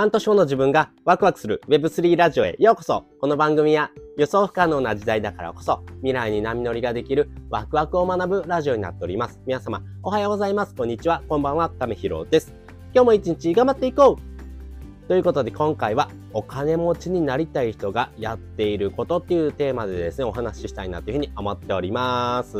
半年後の自分がワクワクする Web3 ラジオへようこそこの番組は予想不可能な時代だからこそ未来に波乗りができるワクワクを学ぶラジオになっております。皆様おはようございます。こんにちは。こんばんは。ためひろです。今日も一日頑張っていこうということで今回はお金持ちになりたい人がやっていることっていうテーマでですね、お話ししたいなというふうに思っております。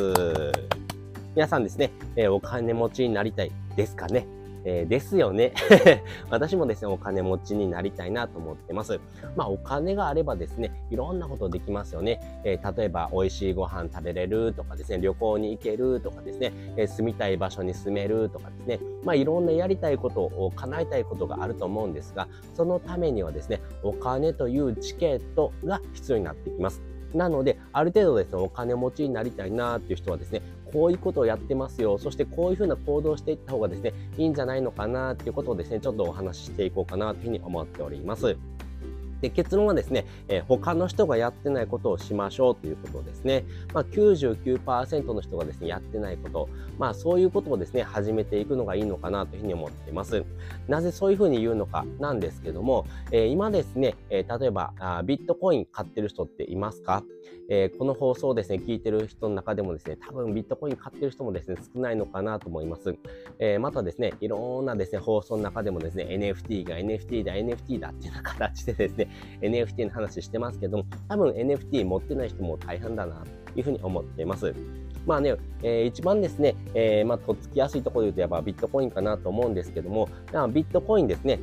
皆さんですね、えー、お金持ちになりたいですかね？えー、ですよね。私もですね、お金持ちになりたいなと思ってます。まあ、お金があればですね、いろんなことできますよね。えー、例えば、美味しいご飯食べれるとかですね、旅行に行けるとかですね、えー、住みたい場所に住めるとかですね、まあ、いろんなやりたいことを叶えたいことがあると思うんですが、そのためにはですね、お金というチケットが必要になってきます。なので、ある程度ですね、お金持ちになりたいなっていう人はですね、こういうことをやってますよ。そしてこういうふうな行動をしていった方がですね、いいんじゃないのかなっていうことをですね、ちょっとお話ししていこうかなというふうに思っております。で結論はですね、えー、他の人がやってないことをしましょうということですね。まあ、99%の人がですね、やってないこと、まあそういうことをですね、始めていくのがいいのかなというふうに思っています。なぜそういうふうに言うのかなんですけども、えー、今ですね、えー、例えばあビットコイン買ってる人っていますか、えー、この放送をですね、聞いてる人の中でもですね、多分ビットコイン買ってる人もですね、少ないのかなと思います。えまたですね、いろんなですね、放送の中でもですね、NFT が NFT だ、NFT だっていうような形でですね、NFT の話してますけども、多分 NFT 持ってない人も大半だな、というふうに思っています。まあね、えー、一番ですね、えー、まあ、とっつきやすいところで言うと、やっぱビットコインかなと思うんですけども、ビットコインですね、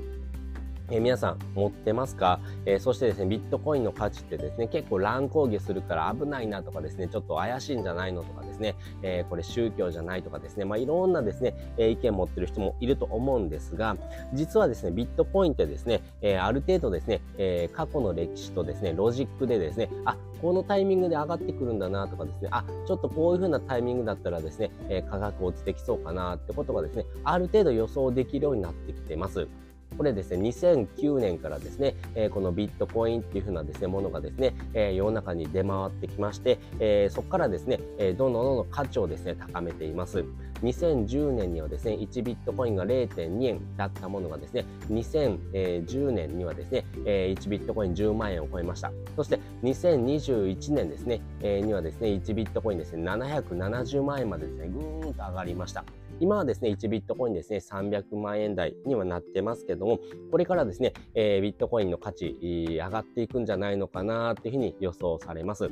え、皆さん持ってますか、えー、そしてですね、ビットコインの価値ってですね、結構乱高下するから危ないなとかですね、ちょっと怪しいんじゃないのとかですね、えー、これ宗教じゃないとかですね、まあ、いろんなですね、え意見持ってる人もいると思うんですが、実はですね、ビットコインってですね、えある程度ですね、え過去の歴史とですね、ロジックでですね、あ、このタイミングで上がってくるんだなとかですね、あ、ちょっとこういう風なタイミングだったらですね、え価格落ちてきそうかなってことがですね、ある程度予想できるようになってきてます。これですね、2009年からですね、え、このビットコインっていう風なですね、ものがですね、え、世の中に出回ってきまして、え、そこからですね、えどんどんどんどん価値をですね、高めています。2010年にはですね、1ビットコインが0.2円だったものがですね、2010年にはですね、1ビットコイン10万円を超えました。そして2021年ですね、にはですね、1ビットコインですね、770万円までですね、ぐーんと上がりました。今はですね、1ビットコインですね、300万円台にはなってますけども、これからですね、えー、ビットコインの価値上がっていくんじゃないのかなっていうふうに予想されます。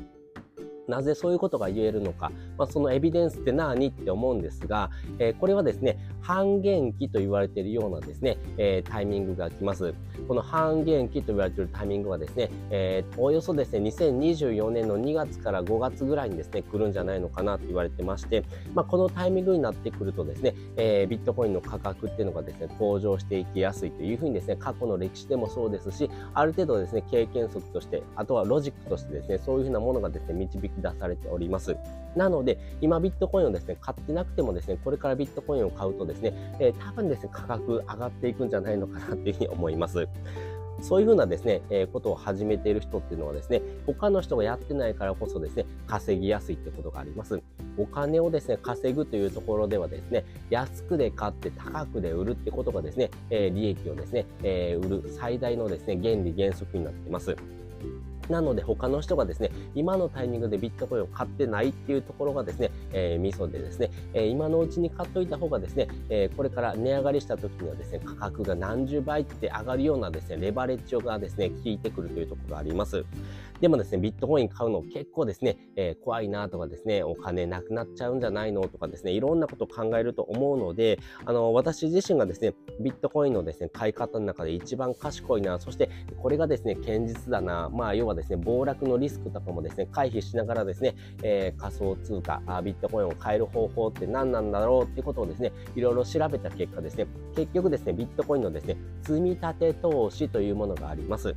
なぜそういうことが言えるのか、まあ、そのエビデンスって何って思うんですが、えー、これはですね、半減期と言われているようなですね、えー、タイミングが来ます。この半減期と言われているタイミングはですね、えー、およそですね、2024年の2月から5月ぐらいにですね、来るんじゃないのかなと言われてまして、まあ、このタイミングになってくるとですね、えー、ビットコインの価格っていうのがですね、向上していきやすいというふうにですね、過去の歴史でもそうですし、ある程度ですね、経験則として、あとはロジックとしてですね、そういうふうなものがですね、導き出されております。なので、今ビットコインをですね、買ってなくてもですね、これからビットコインを買うとですね、えー、多分ですね、価格上がっていくんじゃないのかなっていうふうに思います。そういうふうなですね、えー、ことを始めている人っていうのはですね、他の人がやってないからこそですね、稼ぎやすいってことがあります。お金をですね、稼ぐというところではですね、安くで買って高くで売るってことがですね、えー、利益をですね、えー、売る最大のですね、原理原則になっています。なので他の人がですね、今のタイミングでビットコインを買ってないっていうところがですね、えー、ミソでですね、えー、今のうちに買っといた方がですね、えー、これから値上がりした時にはですね、価格が何十倍って上がるようなですね、レバレッジがですね、効いてくるというところがあります。でもですね、ビットコイン買うの結構ですね、えー、怖いなとかですね、お金なくなっちゃうんじゃないのとかですね、いろんなことを考えると思うので、あの、私自身がですね、ビットコインのですね、買い方の中で一番賢いな、そしてこれがですね、堅実だな、まあ、要はですね、暴落のリスクとかもですね、回避しながらですね、えー、仮想通貨、ビットコインを買える方法って何なんだろうっていうことをですね、いろいろ調べた結果ですね、結局ですね、ビットコインのですね、積み立て投資というものがあります。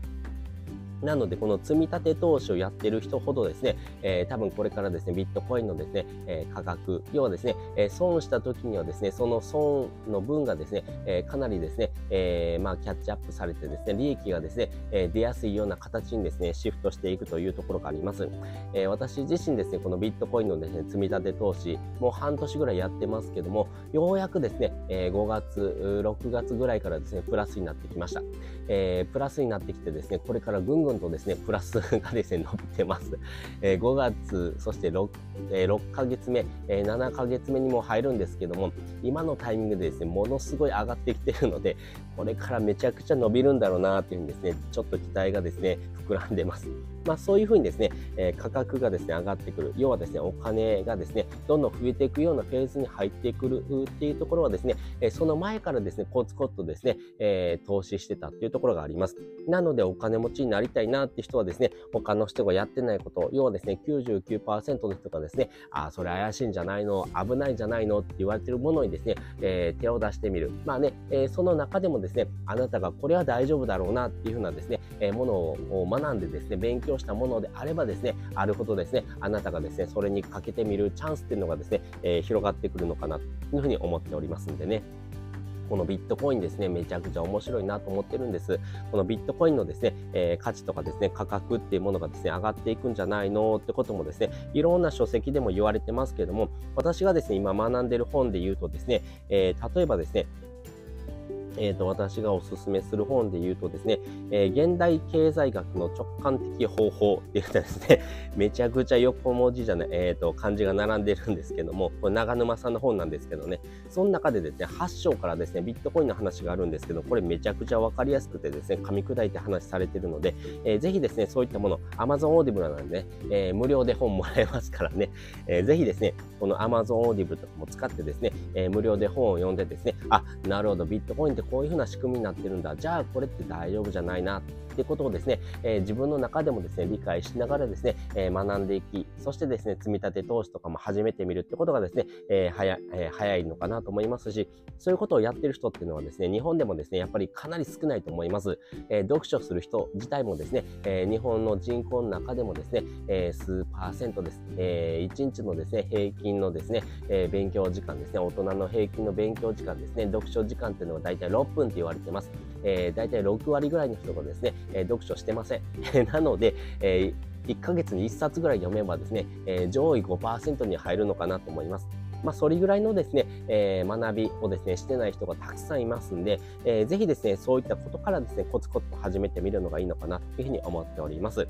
なので、この積み立て投資をやってる人ほどですね、えー、多分これからですね、ビットコインのですね、えー、価格、要はですね、えー、損した時にはですね、その損の分がですね、えかなりですね、えまあ、キャッチアップされてですね、利益がですね、え出やすいような形にですね、シフトしていくというところがあります。え私自身ですね、このビットコインのですね、積み立て投資、もう半年ぐらいやってますけども、ようやくですね、え5月、6月ぐらいからですね、プラスになってきました。えプラスになってきてですね、これからぐんぐんぐんとですね、プラスがですね、伸びてます。えー、5月、そして 6,、えー、6ヶ月目、えー、7ヶ月目にも入るんですけども、今のタイミングでですね、ものすごい上がってきてるので、これからめちゃくちゃ伸びるんだろうなっていうふうにですね、ちょっと期待がですね、膨らんでます。まあ、そういうふうにですね、えー、価格がですね、上がってくる。要はですね、お金がですね、どんどん増えていくようなフェーズに入ってくるっていうところはですね、えその前からですね、コツコツとですね、えー、投資してたっていうところがあります。なので、お金持ちになりたいなって人はですね、他の人がやってないこと、要はですね、99%の人がですね、あ、それ怪しいんじゃないの、危ないんじゃないのって言われてるものにですね、えー、手を出してみる。まあね、えー、その中でもですね、あなたがこれは大丈夫だろうなっていうふうなですね、えー、ものを学んでですね、勉強したものであればですね、あるほどですね、あなたがですね、それにかけてみるチャンスっていうのがですね、え広がってくるのかなというふうに思っておりますんでね。このビットコインですね、めちゃくちゃ面白いなと思ってるんです。このビットコインのですね、えー、価値とかですね、価格っていうものがですね、上がっていくんじゃないのってこともですね、いろんな書籍でも言われてますけども、私がですね、今学んでる本で言うとですね、えー、例えばですね、えーと、私がおすすめする本で言うとですね、えー、現代経済学の直感的方法って言ったですね、めちゃくちゃ横文字じゃない、えーと、漢字が並んでるんですけども、これ長沼さんの本なんですけどね、その中でですね、8章からですね、ビットコインの話があるんですけど、これめちゃくちゃわかりやすくてですね、噛み砕いて話されてるので、えー、ぜひですね、そういったもの、Amazon Audible なんでね、えー、無料で本もらえますからね、えー、ぜひですね、この Amazon Audible とかも使ってですね、えー、無料で本を読んでですね、あ、なるほど、ビットコインってこういうふうな仕組みになってるんだ。じゃあこれって大丈夫じゃないな。ってことをですね、えー、自分の中でもですね、理解しながらですね、えー、学んでいき、そしてですね、積み立て投資とかも始めてみるってことがですね、えー、早え早いのかなと思いますし、そういうことをやってる人っていうのはですね、日本でもですね、やっぱりかなり少ないと思います。え読書する人自体もですね、え日本の人口の中でもですね、え数パーセントです。え1日のですね、平均のですね、え勉強時間ですね、大人の平均の勉強時間ですね、読書時間っていうのは大体6分って言われてます。えー、大体6割ぐらいの人がですね、えー、読書してません。なので、えー、1ヶ月に1冊ぐらい読めばですね、えー、上位5%に入るのかなと思います。まあ、それぐらいのですね、えー、学びをですね、してない人がたくさんいますんで、えー、ぜひですね、そういったことからですね、コツコツと始めてみるのがいいのかなというふうに思っております。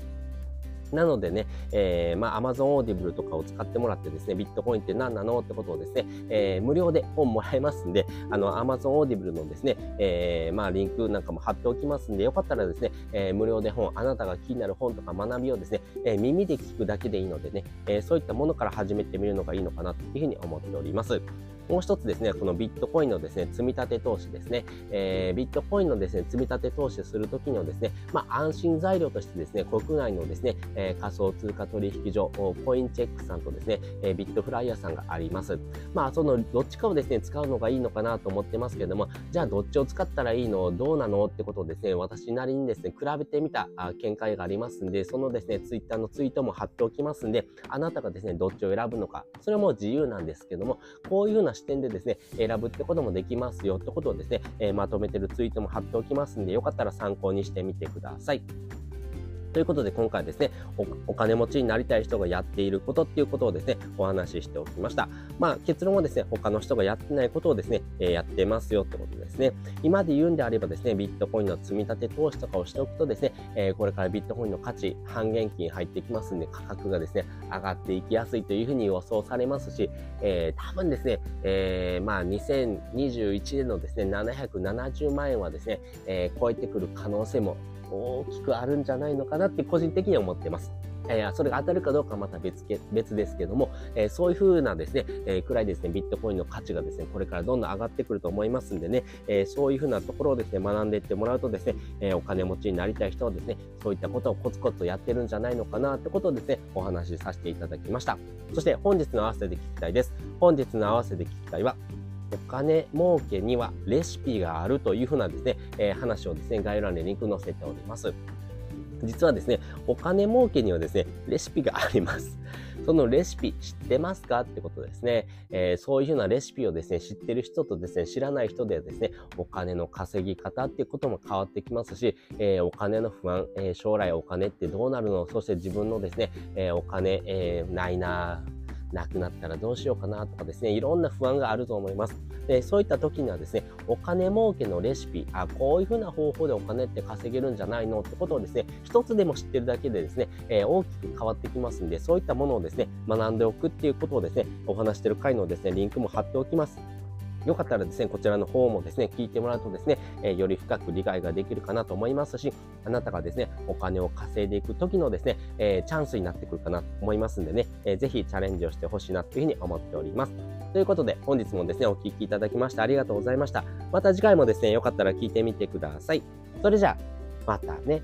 なのでね、えー、まあ、Amazon Audible とかを使ってもらってですね、ビットコインって何なのってことをですね、えー、無料で本もらえますんで、あの、Amazon Audible のですね、えー、まあ、リンクなんかも貼っておきますんで、よかったらですね、え、無料で本、あなたが気になる本とか学びをですね、え、耳で聞くだけでいいのでね、え、そういったものから始めてみるのがいいのかなというふうに思っております。もう一つですね、このビットコインのですね、積み立て投資ですね、えー、ビットコインのですね、積み立て投資するときのですね、まあ、安心材料としてですね、国内のですね、えー、仮想通貨取引所、コインチェックさんとですね、え、ビットフライヤーさんがあります。まあ、そのどっちかをですね、使うのがいいのかなと思ってますけれども、じゃあどっちを使ったらいいの？どうなの？ってことをですね、私なりにですね、比べてみた見解がありますんで、そのですね、ツイッターのツイートも貼っておきますんで、あなたがですね、どっちを選ぶのか、それも自由なんですけども、こういうような視点でですね、選ぶってこともできますよってことをですね、え、まとめてるツイートも貼っておきますんで、よかったら参考にしてみてください。ということで今回ですねお、金持ちになりたい人がやっていることっていうことをですね、お話ししておきました。まあ結論はですね、他の人がやってないことをですね、えー、やってますよってことですね。今で言うんであればですね、ビットコインの積み立て投資とかをしておくとですね、えー、これからビットコインの価値、半減期に入ってきますんで、価格がですね、上がっていきやすいというふうに予想されますし、えー、多分ですね、えー、まあ2021年のですね、770万円はですね、えー、超えてくる可能性も大きくあるんじゃないのかなって個人的には思ってます。えー、それが当たるかどうかはまた別け別ですけども、えー、そういう風なですね、えー、くらいですね、ビットコインの価値がですね、これからどんどん上がってくると思いますんでね、えー、そういう風なところをですね、学んでいってもらうとですね、え、お金持ちになりたい人はですね、そういったことをコツコツとやってるんじゃないのかなってことをですね、お話しさせていただきました。そして本日の合わせで聞きたいです。本日の合わせで聞きたいは、お金儲けにはレシピがあるというふうなですね、えー、話をですね、概要欄にリンク載せております。実はですね、お金儲けにはですね、レシピがあります。そのレシピ知ってますかってことですね、えー、そういうふうなレシピをですね、知ってる人とですね、知らない人ではですね、お金の稼ぎ方っていうことも変わってきますし、えー、お金の不安、えー、将来お金ってどうなるの？そして自分のですね、えお金、えないななくなったらどうしようかなとかですね、いろんな不安があると思います。でそういった時にはですね、お金儲けのレシピ、あ、こういうふうな方法でお金って稼げるんじゃないのってことをですね、一つでも知ってるだけでですね、えー、大きく変わってきますんで、そういったものをですね、学んでおくっていうことをですね、お話してる回のですね、リンクも貼っておきます。よかったらですね、こちらの方もですね、聞いてもらうとですね、え、より深く理解ができるかなと思いますし、あなたがですね、お金を稼いでいく時のですね、え、チャンスになってくるかなと思いますんでね、えー、ぜひチャレンジをしてほしいなというふうに思っております。ということで、本日もですね、お聴きいただきましてありがとうございました。また次回もですね、よかったら聞いてみてください。それじゃあ、またね。